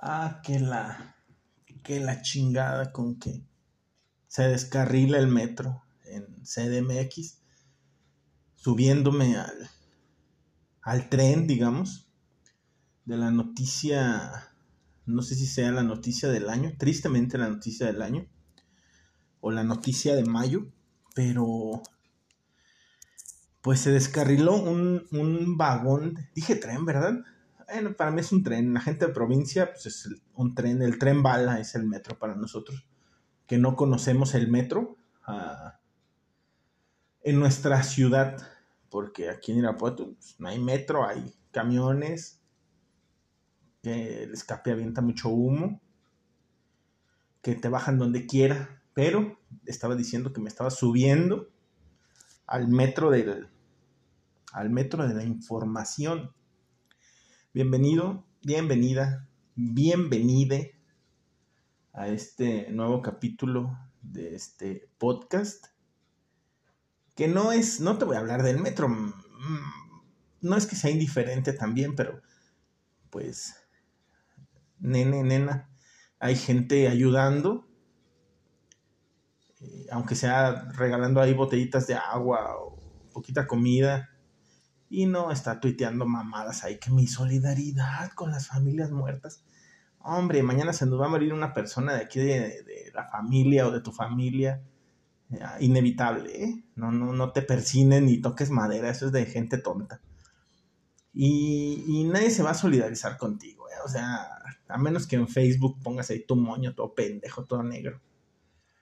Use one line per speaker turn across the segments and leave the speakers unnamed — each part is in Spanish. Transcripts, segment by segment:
Ah, que la. Que la chingada con que se descarrila el metro en CDMX, subiéndome al, al tren, digamos, de la noticia, no sé si sea la noticia del año, tristemente la noticia del año, o la noticia de mayo, pero pues se descarriló un, un vagón, dije tren, ¿verdad? Para mí es un tren, la gente de provincia, pues es un tren, el tren bala es el metro para nosotros, que no conocemos el metro ah, en nuestra ciudad, porque aquí en Irapuato pues, no hay metro, hay camiones, que el escape avienta mucho humo, que te bajan donde quiera, pero estaba diciendo que me estaba subiendo al metro del al metro de la información. Bienvenido, bienvenida, bienvenide a este nuevo capítulo de este podcast. Que no es, no te voy a hablar del metro, mm, no es que sea indiferente también, pero pues, nene, nena, hay gente ayudando, eh, aunque sea regalando ahí botellitas de agua o poquita comida, y no está tuiteando mamadas ahí que mi solidaridad con las familias muertas. Hombre, mañana se nos va a morir una persona de aquí de, la familia o de tu familia. Eh, inevitable, ¿eh? No, no, no te persinen ni toques madera, eso es de gente tonta. Y, y nadie se va a solidarizar contigo, ¿eh? O sea, a menos que en Facebook pongas ahí tu moño todo pendejo, todo negro.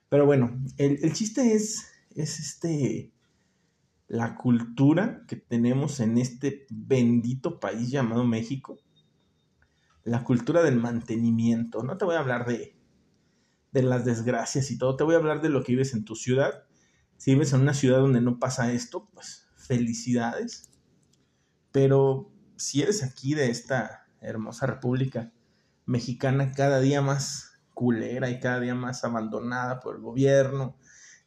Pero bueno, el, el chiste es, es este, la cultura que tenemos en este bendito país llamado México, la cultura del mantenimiento. No te voy a hablar de, de las desgracias y todo, te voy a hablar de lo que vives en tu ciudad. Si vives en una ciudad donde no pasa esto, pues felicidades. Pero si eres aquí de esta hermosa república mexicana, cada día más culera y cada día más abandonada por el gobierno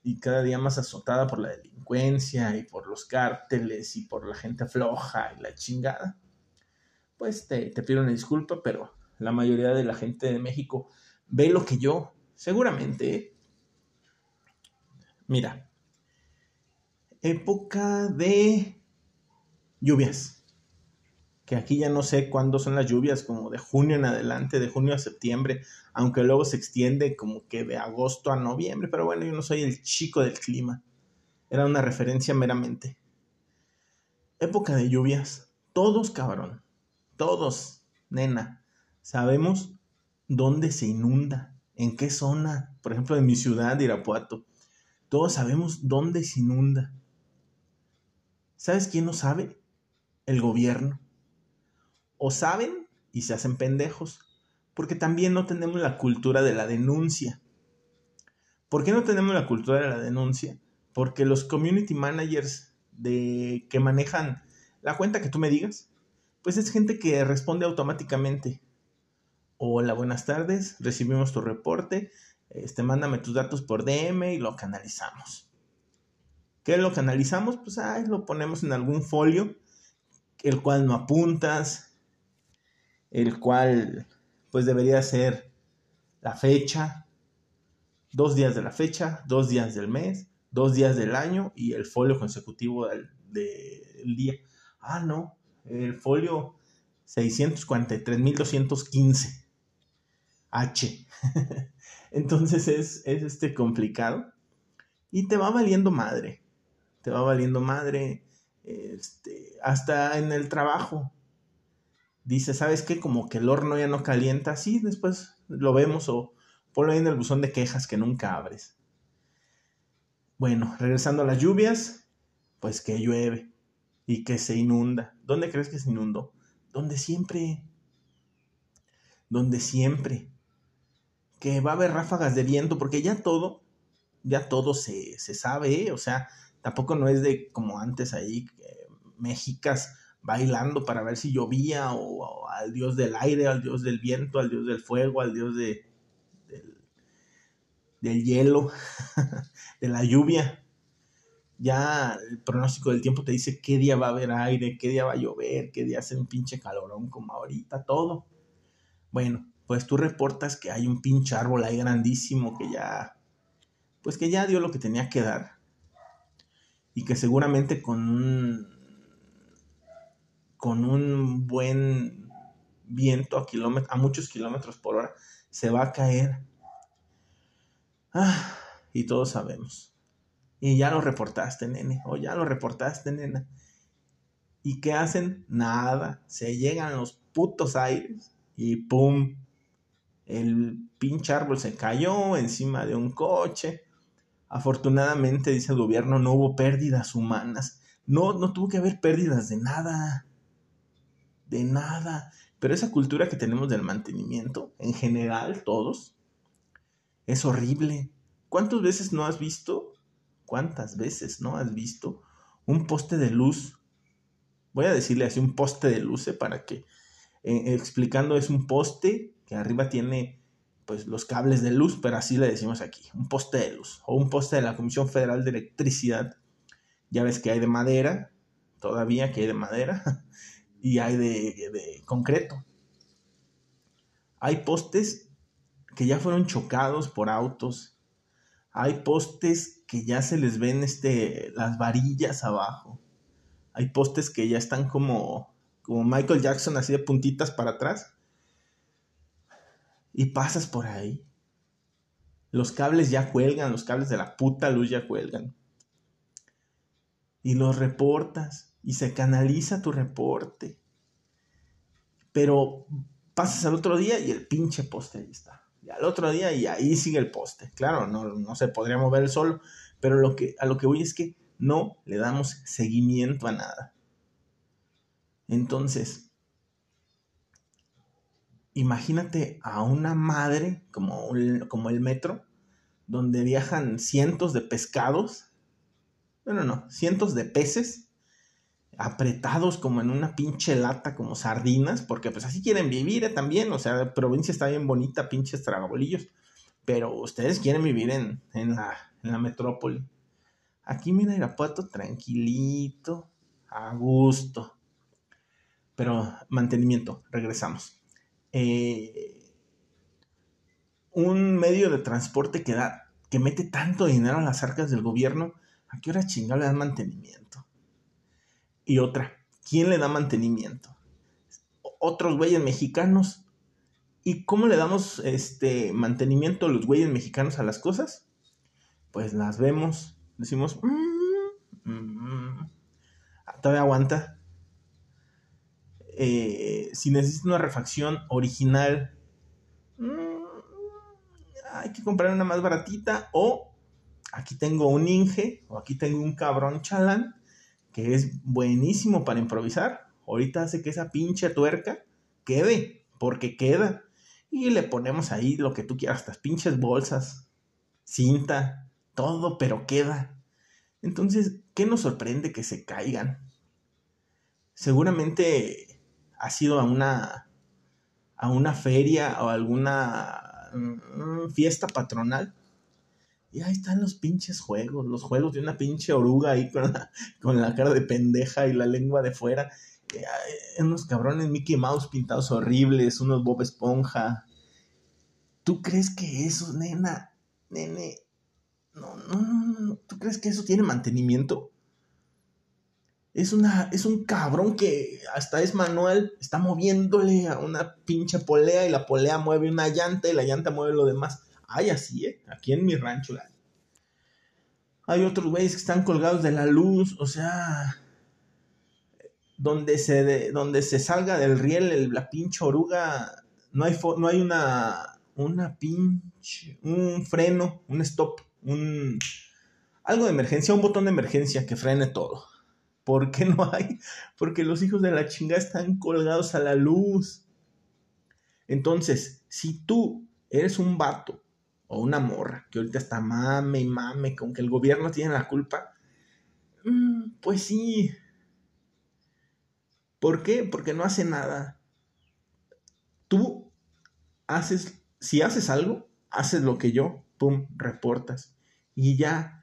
y cada día más azotada por la delincuencia y por los cárteles y por la gente floja y la chingada, pues te, pido una disculpa, pero la mayoría de la gente de México ve lo que yo, seguramente. Mira, época de lluvias que aquí ya no sé cuándo son las lluvias, como de junio en adelante, de junio a septiembre, aunque luego se extiende como que de agosto a noviembre, pero bueno, yo no soy el chico del clima, era una referencia meramente. Época de lluvias, todos cabrón, todos, nena, sabemos dónde se inunda, en qué zona, por ejemplo, en mi ciudad, Irapuato, todos sabemos dónde se inunda. ¿Sabes quién no sabe? El gobierno o saben y se hacen pendejos, porque también no tenemos la cultura de la denuncia. ¿Por qué no tenemos la cultura de la denuncia? Porque los community managers de, que manejan la cuenta que tú me digas, pues es gente que responde automáticamente. Hola, buenas tardes, recibimos tu reporte, este, mándame tus datos por DM y lo canalizamos. ¿Qué lo canalizamos? Pues ahí lo ponemos en algún folio, el cual no apuntas, el cual pues debería ser la fecha, dos días de la fecha, dos días del mes, dos días del año y el folio consecutivo del, día. Ah, no, el folio 643.215 H. Entonces es, es este complicado y te va valiendo madre, te va valiendo madre este, hasta en el trabajo dice, ¿sabes qué? Como que el horno ya no calienta, sí, después lo vemos o ponlo ahí en el buzón de quejas que nunca abres. Bueno, regresando a las lluvias, pues que llueve y que se inunda. ¿Dónde crees que se inundó? Donde siempre. Donde siempre. Que va a haber ráfagas de viento, porque ya todo, ya todo se, se sabe, ¿eh? o sea, tampoco no es de como antes ahí, eh, bailando para ver si llovía o, al dios del aire, al dios del viento, al dios del fuego, al dios de, del, hielo, de la lluvia. Ya el pronóstico del tiempo te dice qué día va a haber aire, qué día va a llover, qué día hace un pinche calorón como ahorita, todo. Bueno, pues tú reportas que hay un pinche árbol ahí grandísimo que ya, pues que ya dio lo que tenía que dar. Y que seguramente con un, con un buen viento a, a muchos kilómetros por hora se va a caer. Ah, y todos sabemos. Y ya lo reportaste, nene. O ya lo reportaste, nena. ¿Y qué hacen? Nada. Se llegan los putos aires y ¡pum! El pinche árbol se cayó encima de un coche. Afortunadamente, dice el gobierno, no hubo pérdidas humanas. No, no tuvo que haber pérdidas de nada. De nada. Pero esa cultura que tenemos del mantenimiento, en general, todos, es horrible. ¿Cuántas veces no has visto? ¿Cuántas veces no has visto un poste de luz? Voy a decirle así un poste de luz para que eh, explicando es un poste que arriba tiene pues los cables de luz, pero así le decimos aquí, un poste de luz o un poste de la Comisión Federal de Electricidad. Ya ves que hay de madera, todavía que hay de madera, y hay de, de concreto. Hay postes que ya fueron chocados por autos. Hay postes que ya se les ven este, las varillas abajo. Hay postes que ya están como, como Michael Jackson, así de puntitas para atrás y pasas por ahí. Los cables ya cuelgan, los cables de la puta luz ya cuelgan. Y los reportas y se canaliza tu reporte. Pero pasas al otro día y el pinche poste ahí está. Y al otro día y ahí sigue el poste. Claro, no, no se podría mover solo, pero lo que, a lo que voy es que no le damos seguimiento a nada. Entonces, imagínate a una madre como, como el metro, donde viajan cientos de pescados, bueno, no, cientos de peces apretados como en una pinche lata, como sardinas, porque pues así quieren vivir ¿eh? también, o sea, la provincia está bien bonita, pinches tragabolillos, pero ustedes quieren vivir en, en, la, en la metrópoli. Aquí mira Irapuato tranquilito, a gusto. Pero mantenimiento, regresamos. Eh, un medio de transporte que da, que mete tanto dinero a las arcas del gobierno, ¿a qué hora chingada le dan mantenimiento? Y otra, ¿quién le da mantenimiento? Otros güeyes mexicanos. ¿Y cómo le damos este mantenimiento a los güeyes mexicanos a las cosas? Pues las vemos, decimos, mm, mm, mm, todavía aguanta, eh, si necesito una refacción original, hay que comprar una más baratita o aquí tengo un Inge o aquí tengo un cabrón chalán que es buenísimo para improvisar. Ahorita hace que esa pinche tuerca quede, porque queda. Y le ponemos ahí lo que tú quieras, estas pinches bolsas, cinta, todo, pero queda. Entonces, ¿qué nos sorprende que se caigan? Seguramente ha sido a una, a una feria o alguna mm, fiesta patronal. Y ahí están los pinches juegos, los juegos de una pinche oruga ahí con la, con la cara de pendeja y la lengua de fuera. unos cabrones Mickey Mouse pintados horribles, unos Bob Esponja. ¿Tú crees que eso, nena, nene, no, no, no, no, ¿tú crees que eso tiene mantenimiento? Es, una, es un cabrón que hasta es manual, está moviéndole a una pinche polea y la polea mueve una llanta y la llanta mueve lo demás. Hay así, ¿eh? Aquí en mi rancho hay. Otros güeyes que están colgados de la luz, o sea, donde se, donde se salga del riel la pinche oruga, no hay, no hay una, una pinche, un freno, un stop, un, algo de emergencia, un botón de emergencia que frene todo. ¿Por qué no hay? Porque los hijos de la chingada están colgados a la luz. Entonces, si tú eres un vato o una morra que ahorita está mame y mame con que el gobierno tiene la culpa, mm, pues sí. ¿Por qué? Porque no hace nada. Tú haces, si haces algo, haces lo que yo, pum, reportas. Y ya,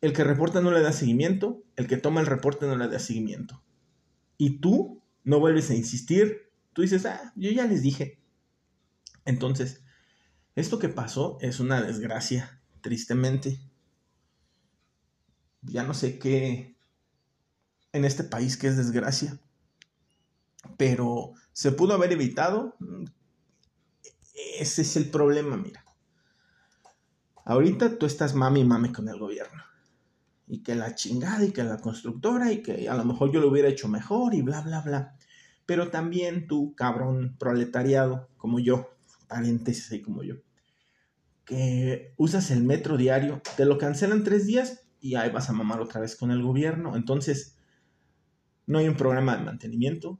el que reporta no le da seguimiento, el que toma el reporte no le da seguimiento. Y tú no vuelves a insistir, tú dices, ah, yo ya les dije, Entonces, esto que pasó es una desgracia, tristemente. Ya no sé qué en este país que es desgracia, pero se pudo haber evitado. Ese es el problema, mira. Ahorita tú estás mami mami con el gobierno. Y que la chingada y que la constructora y que a lo mejor yo lo hubiera hecho mejor y bla, bla, bla. Pero también tú, cabrón proletariado, como yo, paréntesis ahí como yo, que usas el metro diario, te lo cancelan tres días y ahí vas a mamar otra vez con el gobierno. Entonces, no hay un programa de mantenimiento,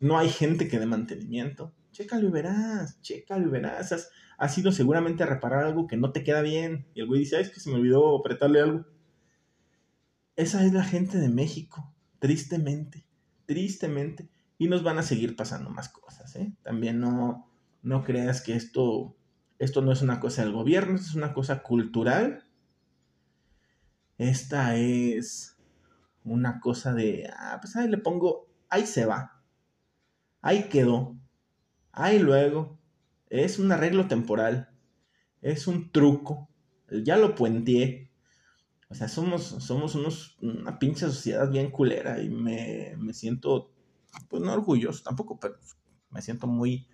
no hay gente que dé mantenimiento. Chécalo y verás, chécalo y verás. Has, has ido seguramente a reparar algo que no te queda bien. Y el güey dice, es que se me olvidó apretarle algo. Esa es la gente de México, tristemente, tristemente. Y nos van a seguir pasando más cosas, ¿eh? También no, no creas que esto, esto no es una cosa del gobierno, esto es una cosa cultural. Esta es una cosa de, ah, pues ahí le pongo, ahí se va, ahí quedó, ahí luego, es un arreglo temporal, es un truco, ya lo puenteé. O sea, somos, somos unos, una pinche sociedad bien culera y me, me siento, pues no orgulloso tampoco, pero me siento muy,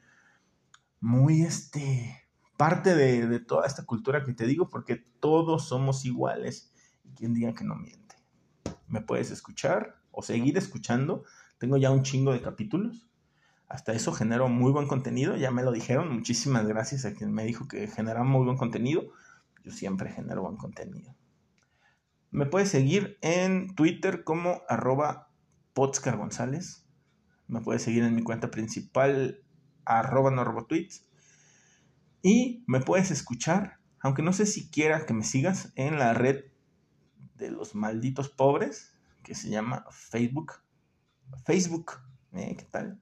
muy este, parte de, de, toda esta cultura que te digo, porque todos somos iguales. Y quien diga que no miente. Me puedes escuchar o seguir escuchando. Tengo ya un chingo de capítulos. Hasta eso genero muy buen contenido. Ya me lo dijeron. Muchísimas gracias a quien me dijo que genera muy buen contenido. Yo siempre genero buen contenido. Me puedes seguir en Twitter como arroba González. Me puedes seguir en mi cuenta principal arroba no tweets. Y me puedes escuchar, aunque no sé si quiera que me sigas en la red de los malditos pobres, que se llama Facebook. Facebook, ¿eh? ¿qué tal?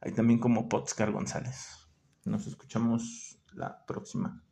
Ahí también como Potscar González. Nos escuchamos la próxima.